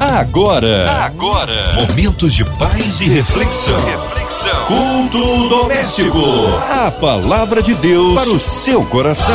Agora, agora, momentos de paz e reflexão. Reflexão. Culto doméstico. A palavra de Deus para o seu coração.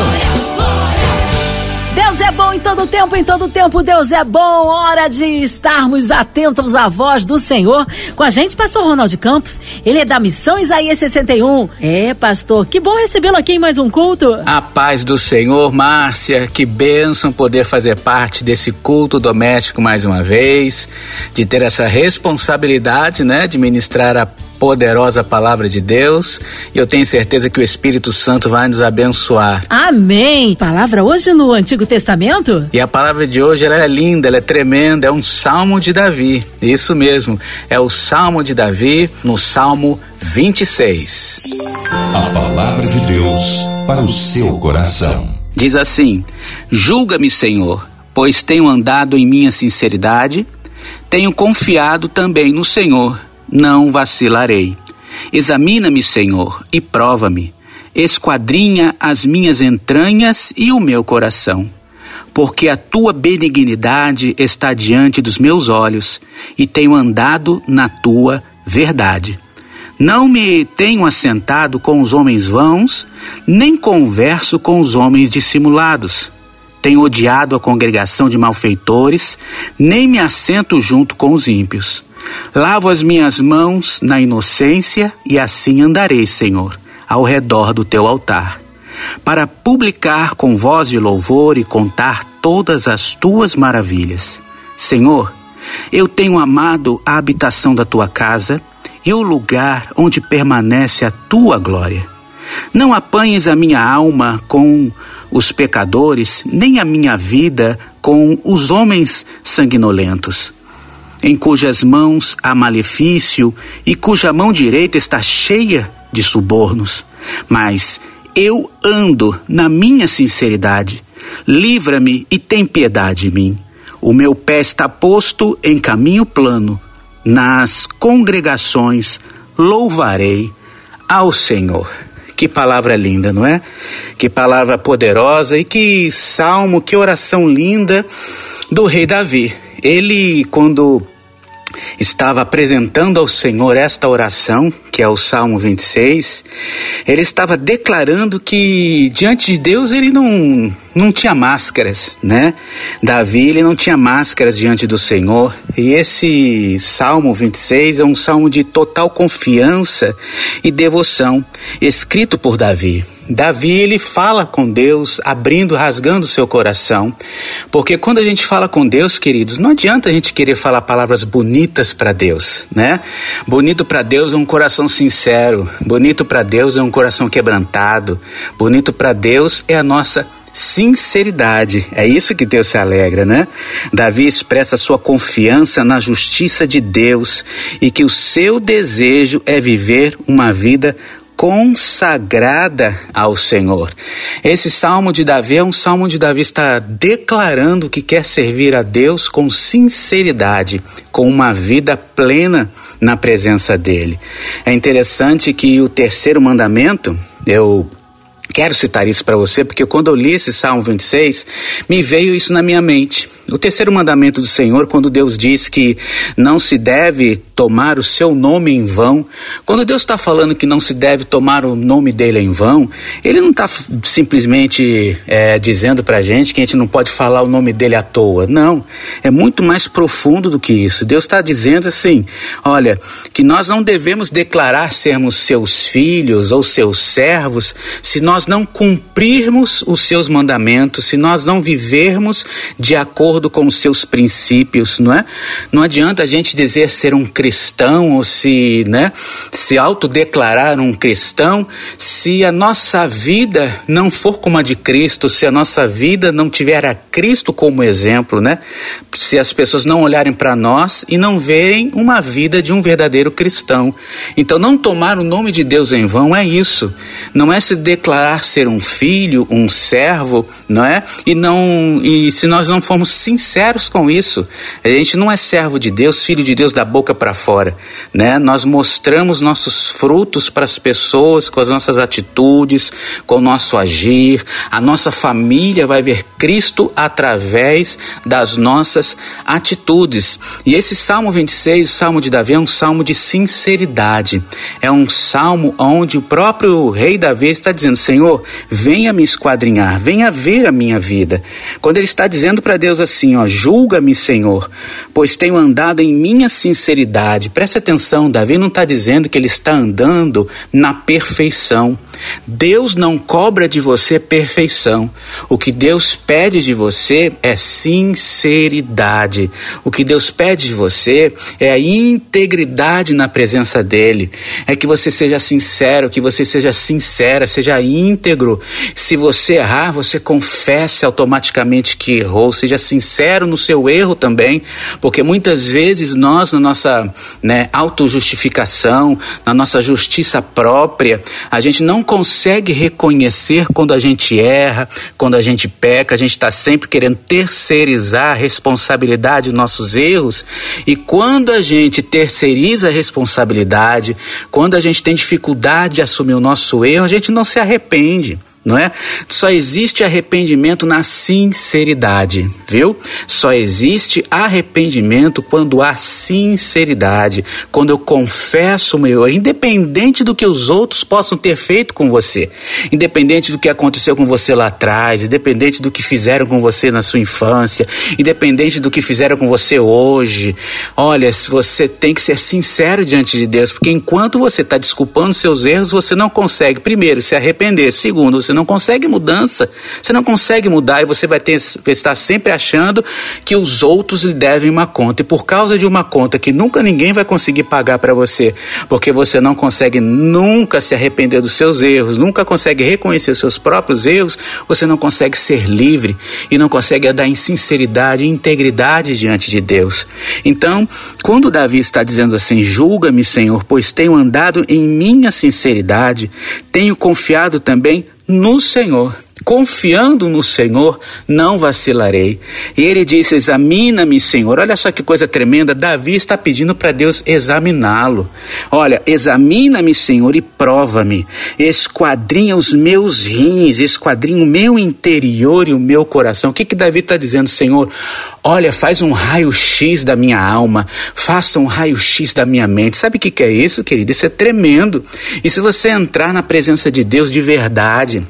Deus é bom em todo tempo, em todo tempo Deus é bom. Hora de estarmos atentos à voz do Senhor. Com a gente, pastor Ronaldo Campos. Ele é da Missão Isaías 61. É, pastor, que bom recebê-lo aqui em mais um culto. A paz do Senhor, Márcia. Que bênção poder fazer parte desse culto doméstico mais uma vez, de ter essa responsabilidade, né, de ministrar a poderosa palavra de Deus e eu tenho certeza que o Espírito Santo vai nos abençoar. Amém. Palavra hoje no Antigo Testamento? E a palavra de hoje ela é linda, ela é tremenda, é um salmo de Davi. Isso mesmo, é o salmo de Davi no Salmo 26. A palavra de Deus para o seu coração. Diz assim: Julga-me, Senhor, pois tenho andado em minha sinceridade, tenho confiado também no Senhor não vacilarei. Examina-me, Senhor, e prova-me. Esquadrinha as minhas entranhas e o meu coração. Porque a tua benignidade está diante dos meus olhos e tenho andado na tua verdade. Não me tenho assentado com os homens vãos, nem converso com os homens dissimulados. Tenho odiado a congregação de malfeitores, nem me assento junto com os ímpios. Lavo as minhas mãos na inocência e assim andarei, Senhor, ao redor do teu altar, para publicar com voz de louvor e contar todas as tuas maravilhas. Senhor, eu tenho amado a habitação da tua casa e o lugar onde permanece a tua glória. Não apanhes a minha alma com os pecadores, nem a minha vida com os homens sanguinolentos em cujas mãos há malefício e cuja mão direita está cheia de subornos. Mas eu ando na minha sinceridade. Livra-me e tem piedade de mim. O meu pé está posto em caminho plano. Nas congregações louvarei ao Senhor. Que palavra linda, não é? Que palavra poderosa e que salmo, que oração linda do rei Davi. Ele, quando estava apresentando ao Senhor esta oração, que é o Salmo 26, ele estava declarando que diante de Deus ele não, não tinha máscaras, né? Davi ele não tinha máscaras diante do Senhor. E esse Salmo 26 é um salmo de total confiança e devoção, escrito por Davi. Davi ele fala com Deus, abrindo, rasgando seu coração, porque quando a gente fala com Deus, queridos, não adianta a gente querer falar palavras bonitas para Deus, né? Bonito para Deus é um coração sincero, bonito para Deus é um coração quebrantado, bonito para Deus é a nossa sinceridade. É isso que Deus se alegra, né? Davi expressa sua confiança na justiça de Deus e que o seu desejo é viver uma vida consagrada ao Senhor. Esse salmo de Davi é um salmo de Davi está declarando que quer servir a Deus com sinceridade, com uma vida plena na presença dele. É interessante que o terceiro mandamento, eu Quero citar isso para você porque quando eu li esse Salmo 26, me veio isso na minha mente. O terceiro mandamento do Senhor, quando Deus diz que não se deve tomar o seu nome em vão, quando Deus está falando que não se deve tomar o nome dele em vão, ele não está simplesmente é, dizendo para a gente que a gente não pode falar o nome dele à toa. Não, é muito mais profundo do que isso. Deus está dizendo assim: olha, que nós não devemos declarar sermos seus filhos ou seus servos se nós não cumprirmos os seus mandamentos, se nós não vivermos de acordo com os seus princípios, não é? Não adianta a gente dizer ser um cristão ou se, né, se autodeclarar um cristão, se a nossa vida não for como a de Cristo, se a nossa vida não tiver a Cristo como exemplo, né? Se as pessoas não olharem para nós e não verem uma vida de um verdadeiro cristão. Então, não tomar o nome de Deus em vão é isso. Não é se declarar ser um filho, um servo, não é? E não e se nós não formos sinceros com isso, a gente não é servo de Deus, filho de Deus da boca para fora, né? Nós mostramos nossos frutos para as pessoas com as nossas atitudes, com o nosso agir. A nossa família vai ver Cristo através das nossas atitudes. E esse Salmo 26, o Salmo de Davi, é um salmo de sinceridade. É um salmo onde o próprio rei Davi está dizendo: Senhor, venha me esquadrinhar, venha ver a minha vida. Quando ele está dizendo para Deus assim, ó, julga-me, Senhor, pois tenho andado em minha sinceridade. Preste atenção, Davi não está dizendo que ele está andando na perfeição. Deus não cobra de você perfeição. O que Deus pede de você é sinceridade. O que Deus pede de você é a integridade na presença dele. É que você seja sincero, que você seja sincera, seja íntegro. Se você errar, você confesse automaticamente que errou. Seja sincero no seu erro também, porque muitas vezes nós, na nossa né, autojustificação, na nossa justiça própria, a gente não consegue reconhecer quando a gente erra, quando a gente peca, a gente está sempre querendo terceirizar a responsabilidade dos nossos erros. E quando a gente terceiriza a responsabilidade, quando a gente tem dificuldade de assumir o nosso erro, a gente não se arrepende não é? Só existe arrependimento na sinceridade, viu? Só existe arrependimento quando há sinceridade, quando eu confesso meu, independente do que os outros possam ter feito com você, independente do que aconteceu com você lá atrás, independente do que fizeram com você na sua infância, independente do que fizeram com você hoje. Olha, você tem que ser sincero diante de Deus, porque enquanto você está desculpando seus erros, você não consegue, primeiro, se arrepender, segundo, você não consegue mudança. Você não consegue mudar e você vai, ter, vai estar sempre achando que os outros lhe devem uma conta. E por causa de uma conta que nunca ninguém vai conseguir pagar para você, porque você não consegue nunca se arrepender dos seus erros, nunca consegue reconhecer seus próprios erros, você não consegue ser livre e não consegue andar em sinceridade e integridade diante de Deus. Então, quando Davi está dizendo assim: Julga-me, Senhor, pois tenho andado em minha sinceridade, tenho confiado também no Senhor. Confiando no Senhor, não vacilarei. E ele disse: Examina-me, Senhor. Olha só que coisa tremenda. Davi está pedindo para Deus examiná-lo. Olha, examina-me, Senhor, e prova-me. Esquadrinha os meus rins, esquadrinha o meu interior e o meu coração. O que, que Davi está dizendo, Senhor? Olha, faz um raio-x da minha alma, faça um raio-x da minha mente. Sabe o que, que é isso, querido? Isso é tremendo. E se você entrar na presença de Deus de verdade,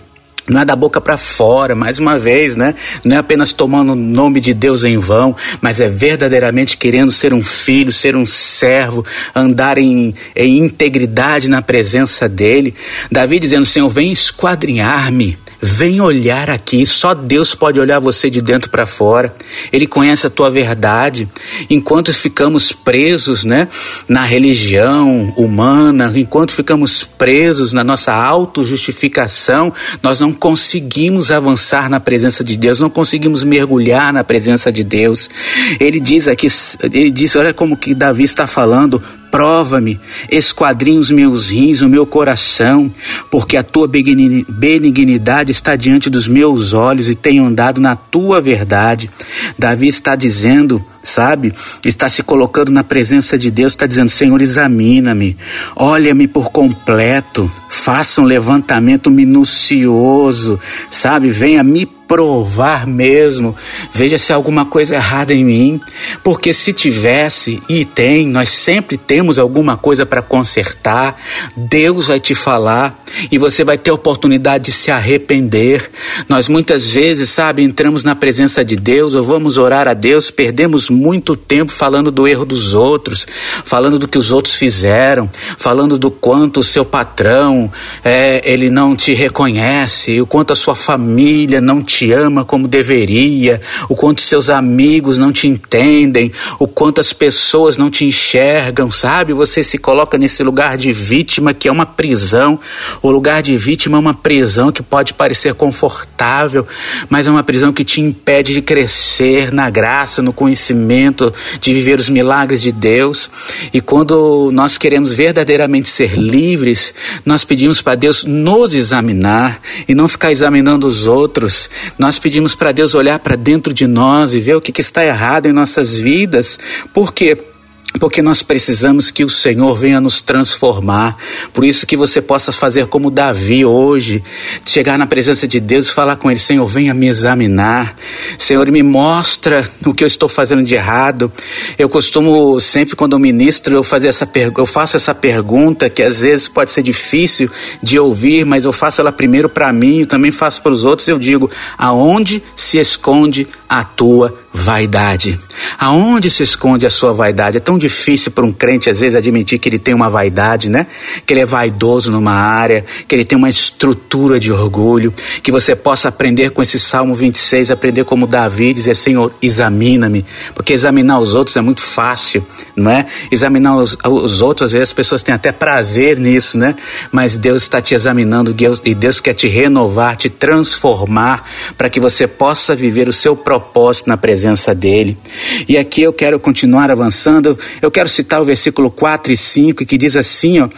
não é da boca para fora, mais uma vez, né? Não é apenas tomando o nome de Deus em vão, mas é verdadeiramente querendo ser um filho, ser um servo, andar em, em integridade na presença dele. Davi dizendo: Senhor, vem esquadrinhar-me, Vem olhar aqui, só Deus pode olhar você de dentro para fora. Ele conhece a tua verdade. Enquanto ficamos presos, né, na religião humana, enquanto ficamos presos na nossa autojustificação, nós não conseguimos avançar na presença de Deus, não conseguimos mergulhar na presença de Deus. Ele diz aqui, ele diz, olha como que Davi está falando, Prova-me, esquadrinha os meus rins, o meu coração, porque a tua benignidade está diante dos meus olhos e tenho andado na tua verdade. Davi está dizendo, sabe? Está se colocando na presença de Deus, está dizendo: Senhor, examina-me, olha-me por completo, faça um levantamento minucioso, sabe? Venha me provar mesmo, veja se há alguma coisa errada em mim, porque se tivesse e tem, nós sempre temos alguma coisa para consertar. Deus vai te falar e você vai ter oportunidade de se arrepender. Nós muitas vezes, sabe, entramos na presença de Deus ou vamos orar a Deus, perdemos muito tempo falando do erro dos outros, falando do que os outros fizeram, falando do quanto o seu patrão é, ele não te reconhece, o quanto a sua família não te ama como deveria, o quanto seus amigos não te entendem, o quanto as pessoas não te enxergam, sabe? Você se coloca nesse lugar de vítima que é uma prisão. O lugar de vítima é uma prisão que pode parecer confortável, mas é uma prisão que te impede de crescer na graça, no conhecimento, de viver os milagres de Deus. E quando nós queremos verdadeiramente ser livres, nós pedimos para Deus nos examinar e não ficar examinando os outros. Nós pedimos para Deus olhar para dentro de nós e ver o que, que está errado em nossas vidas. Por quê? Porque nós precisamos que o Senhor venha nos transformar. Por isso que você possa fazer como Davi hoje, chegar na presença de Deus e falar com ele: Senhor, venha me examinar. Senhor, me mostra o que eu estou fazendo de errado. Eu costumo sempre quando eu ministro eu fazer essa eu faço essa pergunta que às vezes pode ser difícil de ouvir, mas eu faço ela primeiro para mim, e também faço para os outros. Eu digo: aonde se esconde a tua vaidade? Aonde se esconde a sua vaidade? É tão difícil para um crente às vezes admitir que ele tem uma vaidade, né? Que ele é vaidoso numa área, que ele tem uma estrutura de orgulho, que você possa aprender com esse Salmo 26, aprender como Davi, dizer: Senhor, examina-me, porque examinar os outros é muito fácil, não é? Examinar os, os outros, às vezes as pessoas têm até prazer nisso, né? Mas Deus está te examinando e Deus quer te renovar, te transformar, para que você possa viver o seu propósito na presença dEle. E aqui eu quero continuar avançando, eu quero citar o versículo 4 e 5, que diz assim: ó,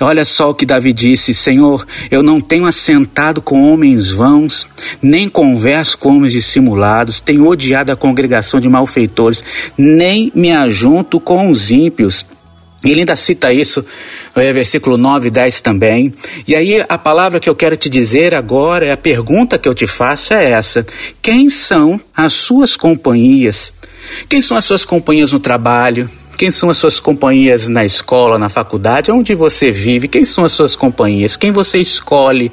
olha só o que Davi disse: Senhor, eu não tenho assentado com homens vãos, nem converso com homens dissimulados, tenho odiado a congregação de malfeitores, nem me ajunto com os ímpios. Ele ainda cita isso, é, versículo 9 e 10 também. E aí a palavra que eu quero te dizer agora, a pergunta que eu te faço é essa: quem são as suas companhias? Quem são as suas companhias no trabalho? Quem são as suas companhias na escola, na faculdade, onde você vive? Quem são as suas companhias? Quem você escolhe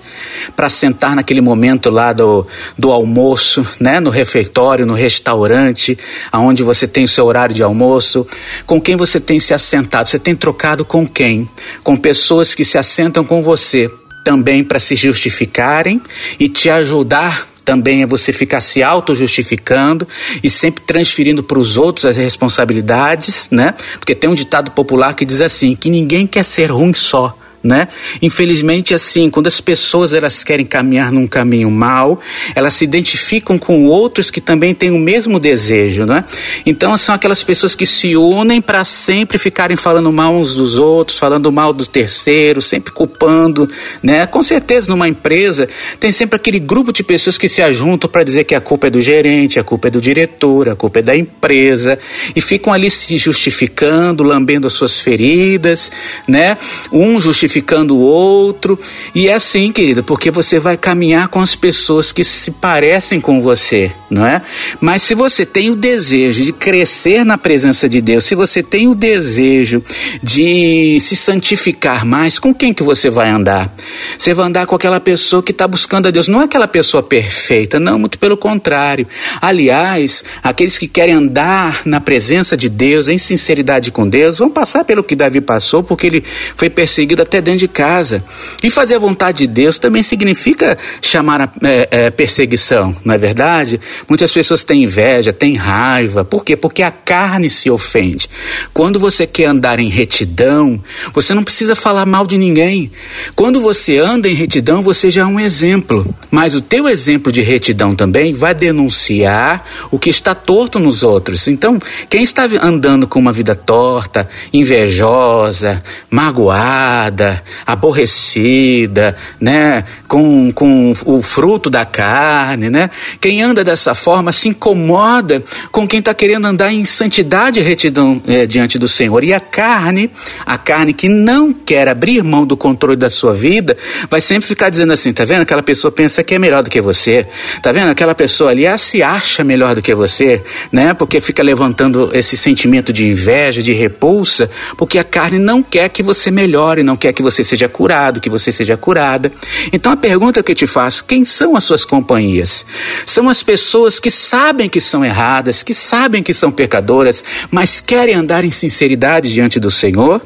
para sentar naquele momento lá do, do almoço, né? No refeitório, no restaurante, aonde você tem o seu horário de almoço? Com quem você tem se assentado? Você tem trocado com quem? Com pessoas que se assentam com você também para se justificarem e te ajudar também é você ficar se auto-justificando e sempre transferindo para os outros as responsabilidades, né? Porque tem um ditado popular que diz assim: que ninguém quer ser ruim só né? Infelizmente, assim, quando as pessoas elas querem caminhar num caminho mal, elas se identificam com outros que também têm o mesmo desejo, né? Então, são aquelas pessoas que se unem para sempre ficarem falando mal uns dos outros, falando mal do terceiro, sempre culpando, né? Com certeza, numa empresa, tem sempre aquele grupo de pessoas que se ajuntam para dizer que a culpa é do gerente, a culpa é do diretor, a culpa é da empresa, e ficam ali se justificando, lambendo as suas feridas, né? Um justifica justificando o outro. E é assim, querida, porque você vai caminhar com as pessoas que se parecem com você, não é? Mas se você tem o desejo de crescer na presença de Deus, se você tem o desejo de se santificar mais, com quem que você vai andar? Você vai andar com aquela pessoa que está buscando a Deus, não é aquela pessoa perfeita, não, muito pelo contrário. Aliás, aqueles que querem andar na presença de Deus, em sinceridade com Deus, vão passar pelo que Davi passou, porque ele foi perseguido até dentro de casa. E fazer a vontade de Deus também significa chamar a é, é, perseguição, não é verdade? Muitas pessoas têm inveja, têm raiva. Por quê? Porque a carne se ofende. Quando você quer andar em retidão, você não precisa falar mal de ninguém. Quando você anda em retidão, você já é um exemplo. Mas o teu exemplo de retidão também vai denunciar o que está torto nos outros. Então, quem está andando com uma vida torta, invejosa, magoada, aborrecida, né, com, com o fruto da carne, né? Quem anda dessa forma se incomoda com quem está querendo andar em santidade e retidão é, diante do Senhor. E a carne, a carne que não quer abrir mão do controle da sua vida, vai sempre ficar dizendo assim, tá vendo? Aquela pessoa pensa que é melhor do que você, tá vendo? Aquela pessoa ali se acha melhor do que você, né? Porque fica levantando esse sentimento de inveja, de repulsa, porque a carne não quer que você melhore, não quer que você seja curado, que você seja curada. Então a pergunta que eu te faço: quem são as suas companhias? São as pessoas que sabem que são erradas, que sabem que são pecadoras, mas querem andar em sinceridade diante do Senhor?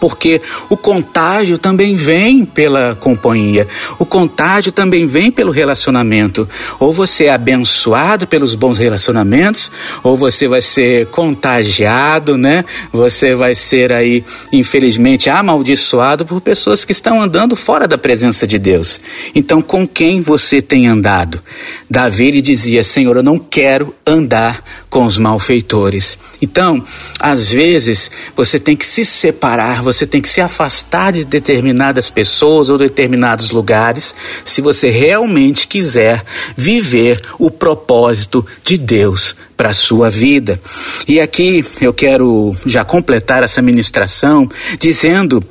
Porque o contágio também vem pela companhia, o contágio também vem pelo relacionamento. Ou você é abençoado pelos bons relacionamentos, ou você vai ser contagiado, né? Você vai ser aí, infelizmente, amaldiçoado por pessoas que estão andando fora da presença de Deus. Então, com quem você tem andado? Davi ele dizia: Senhor, eu não quero andar com os malfeitores. Então, às vezes, você tem que se separar, você tem que se afastar de determinadas pessoas ou determinados lugares, se você realmente quiser viver o propósito de Deus para a sua vida. E aqui eu quero já completar essa ministração dizendo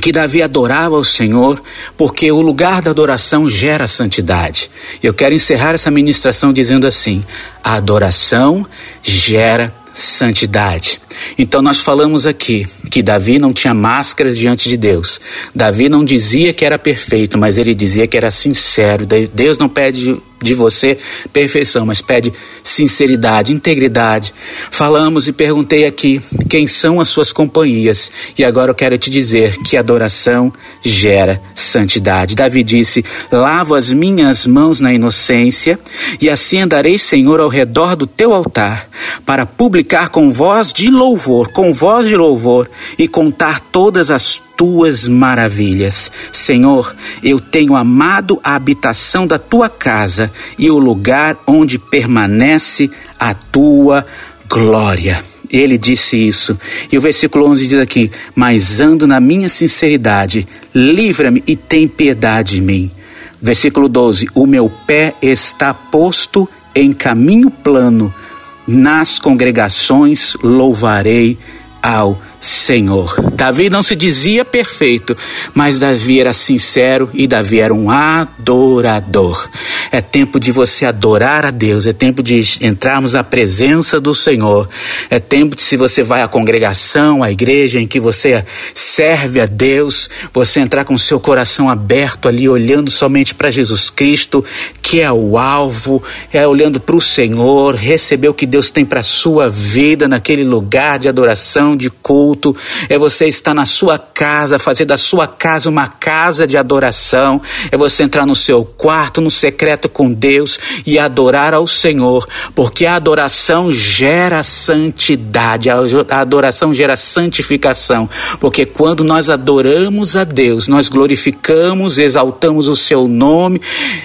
que Davi adorava o Senhor, porque o lugar da adoração gera santidade. Eu quero encerrar essa ministração dizendo assim: a adoração gera santidade. Então nós falamos aqui que Davi não tinha máscaras diante de Deus. Davi não dizia que era perfeito, mas ele dizia que era sincero. Deus não pede de você perfeição, mas pede sinceridade, integridade. Falamos e perguntei aqui quem são as suas companhias, e agora eu quero te dizer que adoração gera santidade. Davi disse: Lavo as minhas mãos na inocência, e assim andarei, Senhor, ao redor do teu altar, para publicar com voz de louvor, com voz de louvor, e contar todas as tuas maravilhas. Senhor, eu tenho amado a habitação da tua casa e o lugar onde permanece a tua glória. Ele disse isso. E o versículo 11 diz aqui: Mas ando na minha sinceridade, livra-me e tem piedade de mim. Versículo 12: O meu pé está posto em caminho plano, nas congregações louvarei ao Senhor. Davi não se dizia perfeito, mas Davi era sincero e Davi era um adorador. É tempo de você adorar a Deus, é tempo de entrarmos na presença do Senhor. É tempo de se você vai à congregação, à igreja em que você serve a Deus, você entrar com seu coração aberto ali, olhando somente para Jesus Cristo, que é o alvo, é olhando para o Senhor, receber o que Deus tem para sua vida naquele lugar de adoração, de culto culto, é você estar na sua casa, fazer da sua casa uma casa de adoração, é você entrar no seu quarto, no secreto com Deus e adorar ao Senhor, porque a adoração gera santidade, a adoração gera santificação, porque quando nós adoramos a Deus, nós glorificamos, exaltamos o seu nome,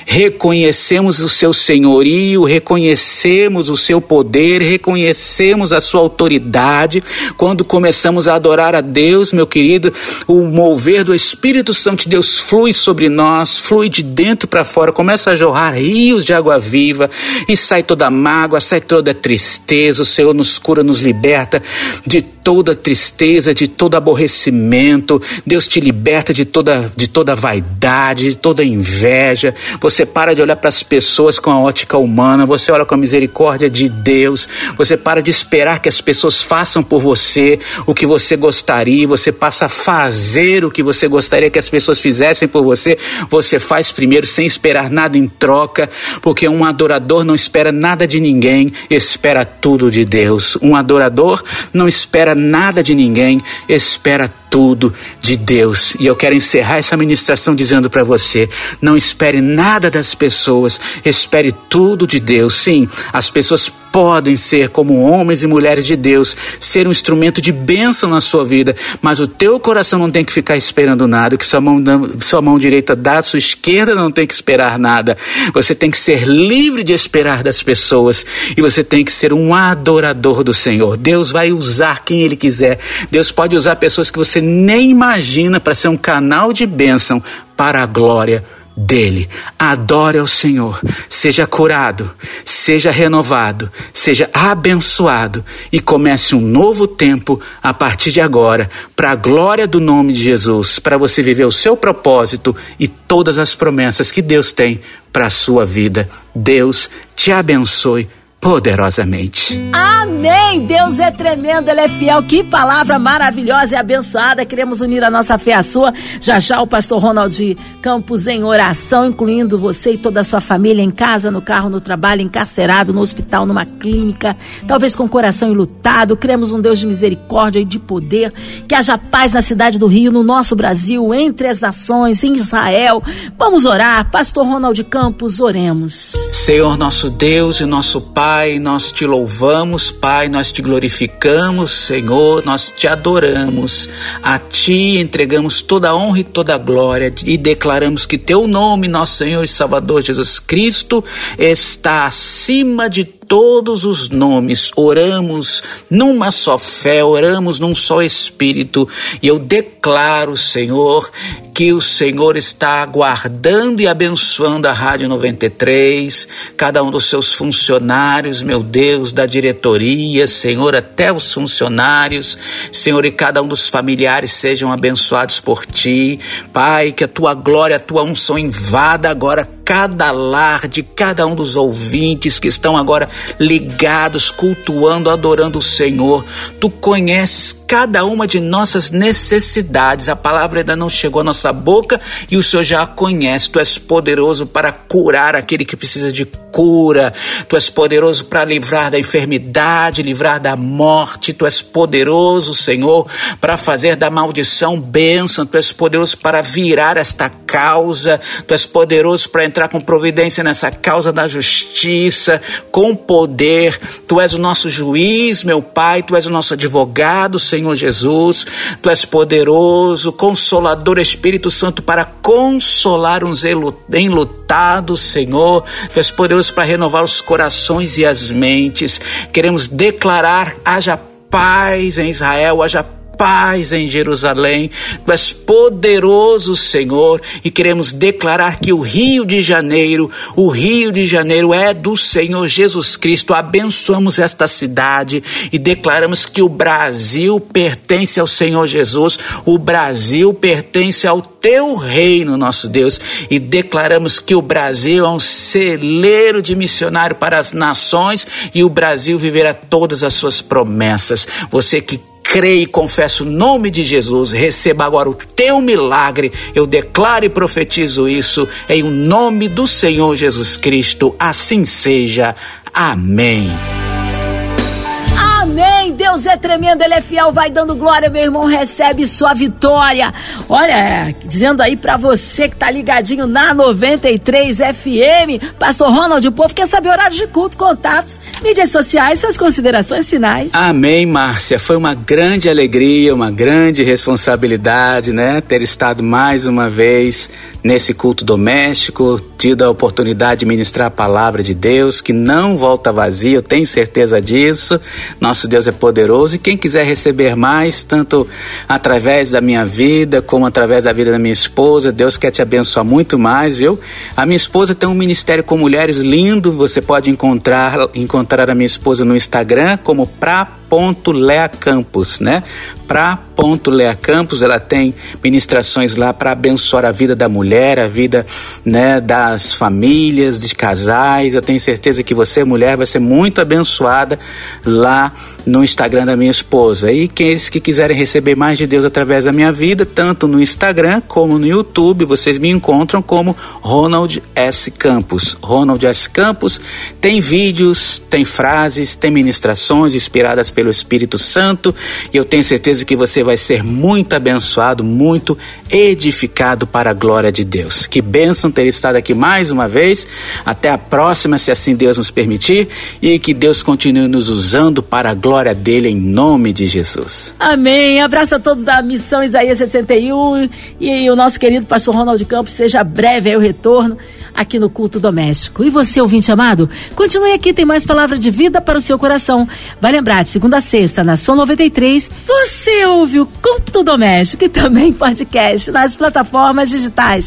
reconhecemos o seu senhorio, reconhecemos o seu poder, reconhecemos a sua autoridade, quando começamos a adorar a Deus, meu querido, o mover do Espírito Santo de Deus flui sobre nós, flui de dentro para fora, começa a jorrar rios de água viva e sai toda mágoa, sai toda tristeza. O Senhor nos cura, nos liberta de toda tristeza, de todo aborrecimento. Deus te liberta de toda, de toda vaidade, de toda inveja. Você para de olhar para as pessoas com a ótica humana, você olha com a misericórdia de Deus. Você para de esperar que as pessoas façam por você o que você gostaria, você passa a fazer o que você gostaria que as pessoas fizessem por você. Você faz primeiro sem esperar nada em troca, porque um adorador não espera nada de ninguém, espera tudo de Deus. Um adorador não espera nada de ninguém, espera tudo de Deus. E eu quero encerrar essa ministração dizendo para você: não espere nada das pessoas, espere tudo de Deus. Sim, as pessoas podem ser, como homens e mulheres de Deus, ser um instrumento de bênção na sua vida, mas o teu coração não tem que ficar esperando nada, que sua mão, sua mão direita dá, sua esquerda não tem que esperar nada. Você tem que ser livre de esperar das pessoas e você tem que ser um adorador do Senhor. Deus vai usar quem Ele quiser. Deus pode usar pessoas que você nem imagina para ser um canal de bênção para a glória dele. Adore ao Senhor, seja curado, seja renovado, seja abençoado e comece um novo tempo a partir de agora, para a glória do nome de Jesus, para você viver o seu propósito e todas as promessas que Deus tem para a sua vida. Deus te abençoe poderosamente. Amém! Deus é tremendo, Ele é fiel. Que palavra maravilhosa e abençoada. Queremos unir a nossa fé à sua. Já já o pastor Ronald Campos em oração, incluindo você e toda a sua família em casa, no carro, no trabalho, encarcerado, no hospital, numa clínica, talvez com o coração enlutado. Cremos um Deus de misericórdia e de poder. Que haja paz na cidade do Rio, no nosso Brasil, entre as nações, em Israel. Vamos orar. Pastor Ronald Campos, oremos. Senhor, nosso Deus e nosso Pai Pai, nós te louvamos, Pai, nós te glorificamos, Senhor, nós te adoramos. A ti entregamos toda a honra e toda a glória e declaramos que teu nome, nosso Senhor e Salvador Jesus Cristo, está acima de todos os nomes, oramos numa só fé, oramos num só espírito, e eu declaro, Senhor, que o Senhor está guardando e abençoando a Rádio 93, cada um dos seus funcionários, meu Deus, da diretoria, Senhor, até os funcionários, Senhor, e cada um dos familiares sejam abençoados por ti. Pai, que a tua glória, a tua unção invada agora cada lar, de cada um dos ouvintes que estão agora ligados, cultuando, adorando o Senhor. Tu conheces cada uma de nossas necessidades. A palavra ainda não chegou à nossa boca e o Senhor já a conhece. Tu és poderoso para curar aquele que precisa de cura. Tu és poderoso para livrar da enfermidade, livrar da morte. Tu és poderoso, Senhor, para fazer da maldição bênção. Tu és poderoso para virar esta causa. Tu és poderoso para entrar com providência nessa causa da justiça, com poder. Tu és o nosso juiz, meu Pai. Tu és o nosso advogado, Senhor Jesus. Tu és poderoso, consolador, Espírito Santo, para consolar uns enlutados, Senhor. Tu és poderoso Deus, para renovar os corações e as mentes. Queremos declarar: haja paz em Israel, haja paz em Jerusalém. Tu és poderoso, Senhor, e queremos declarar que o Rio de Janeiro, o Rio de Janeiro é do Senhor Jesus Cristo. Abençoamos esta cidade e declaramos que o Brasil pertence ao Senhor Jesus. O Brasil pertence ao teu reino, nosso Deus, e declaramos que o Brasil é um celeiro de missionário para as nações e o Brasil viverá todas as suas promessas. Você que creio e confesso o nome de Jesus, receba agora o teu milagre. Eu declaro e profetizo isso em o nome do Senhor Jesus Cristo. Assim seja. Amém. Amém. Deus é tremendo, Ele é fiel, vai dando glória, meu irmão, recebe sua vitória. Olha, dizendo aí para você que tá ligadinho na 93 FM, Pastor Ronald, o povo quer saber horários de culto, contatos, mídias sociais, suas considerações finais. Amém, Márcia. Foi uma grande alegria, uma grande responsabilidade, né? Ter estado mais uma vez nesse culto doméstico, tido a oportunidade de ministrar a palavra de Deus, que não volta vazia, eu tenho certeza disso. Nosso Deus é poderoso e quem quiser receber mais, tanto através da minha vida como através da vida da minha esposa, Deus quer te abençoar muito mais, viu? A minha esposa tem um ministério com mulheres lindo, você pode encontrar encontrar a minha esposa no Instagram como pra ponto Lea Campos, né? Pra ponto Lea Campos, ela tem ministrações lá para abençoar a vida da mulher, a vida, né, das famílias, de casais. Eu tenho certeza que você, mulher, vai ser muito abençoada lá no Instagram da minha esposa. E aqueles que quiserem receber mais de Deus através da minha vida, tanto no Instagram como no YouTube, vocês me encontram como Ronald S. Campos. Ronald S. Campos tem vídeos, tem frases, tem ministrações inspiradas pelo Espírito Santo e eu tenho certeza que você vai ser muito abençoado, muito edificado para a glória de Deus. Que bênção ter estado aqui mais uma vez. Até a próxima, se assim Deus nos permitir, e que Deus continue nos usando para a glória glória dele em nome de Jesus. Amém. Abraço a todos da Missão Isaías 61 e o nosso querido pastor Ronaldo Campos. Seja breve aí o retorno aqui no culto doméstico. E você, ouvinte amado, continue aqui, tem mais palavra de vida para o seu coração. Vai lembrar, de segunda a sexta, na Som 93, você ouve o culto doméstico e também podcast nas plataformas digitais.